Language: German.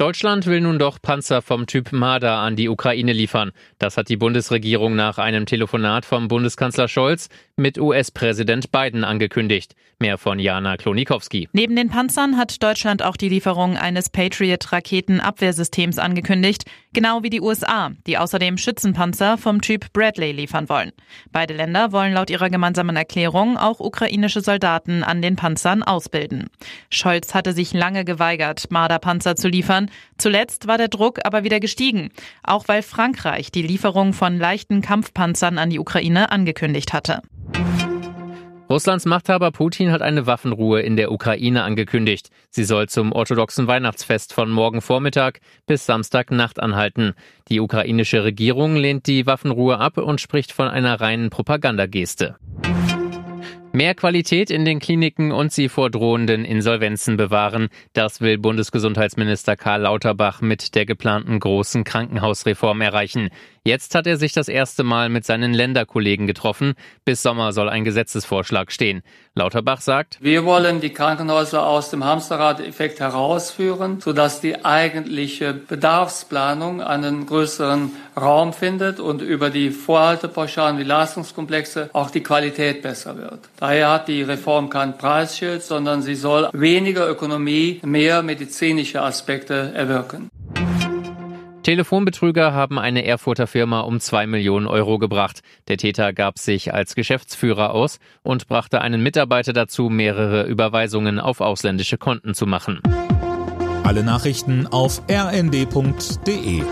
Deutschland will nun doch Panzer vom Typ Marder an die Ukraine liefern. Das hat die Bundesregierung nach einem Telefonat vom Bundeskanzler Scholz mit US-Präsident Biden angekündigt. Mehr von Jana Klonikowski. Neben den Panzern hat Deutschland auch die Lieferung eines Patriot-Raketenabwehrsystems angekündigt, genau wie die USA, die außerdem Schützenpanzer vom Typ Bradley liefern wollen. Beide Länder wollen laut ihrer gemeinsamen Erklärung auch ukrainische Soldaten an den Panzern ausbilden. Scholz hatte sich lange geweigert, Marder-Panzer zu liefern. Zuletzt war der Druck aber wieder gestiegen, auch weil Frankreich die Lieferung von leichten Kampfpanzern an die Ukraine angekündigt hatte. Russlands Machthaber Putin hat eine Waffenruhe in der Ukraine angekündigt. Sie soll zum orthodoxen Weihnachtsfest von morgen Vormittag bis Samstagnacht anhalten. Die ukrainische Regierung lehnt die Waffenruhe ab und spricht von einer reinen Propagandageste. Mehr Qualität in den Kliniken und sie vor drohenden Insolvenzen bewahren. Das will Bundesgesundheitsminister Karl Lauterbach mit der geplanten großen Krankenhausreform erreichen. Jetzt hat er sich das erste Mal mit seinen Länderkollegen getroffen. Bis Sommer soll ein Gesetzesvorschlag stehen. Lauterbach sagt, wir wollen die Krankenhäuser aus dem Hamsterrad-Effekt herausführen, sodass die eigentliche Bedarfsplanung einen größeren Raum findet und über die Vorhaltepauschalen wie Leistungskomplexe auch die Qualität besser wird. Daher hat die Reform kein Preisschild, sondern sie soll weniger Ökonomie, mehr medizinische Aspekte erwirken. Telefonbetrüger haben eine Erfurter Firma um zwei Millionen Euro gebracht. Der Täter gab sich als Geschäftsführer aus und brachte einen Mitarbeiter dazu, mehrere Überweisungen auf ausländische Konten zu machen. Alle Nachrichten auf rnd.de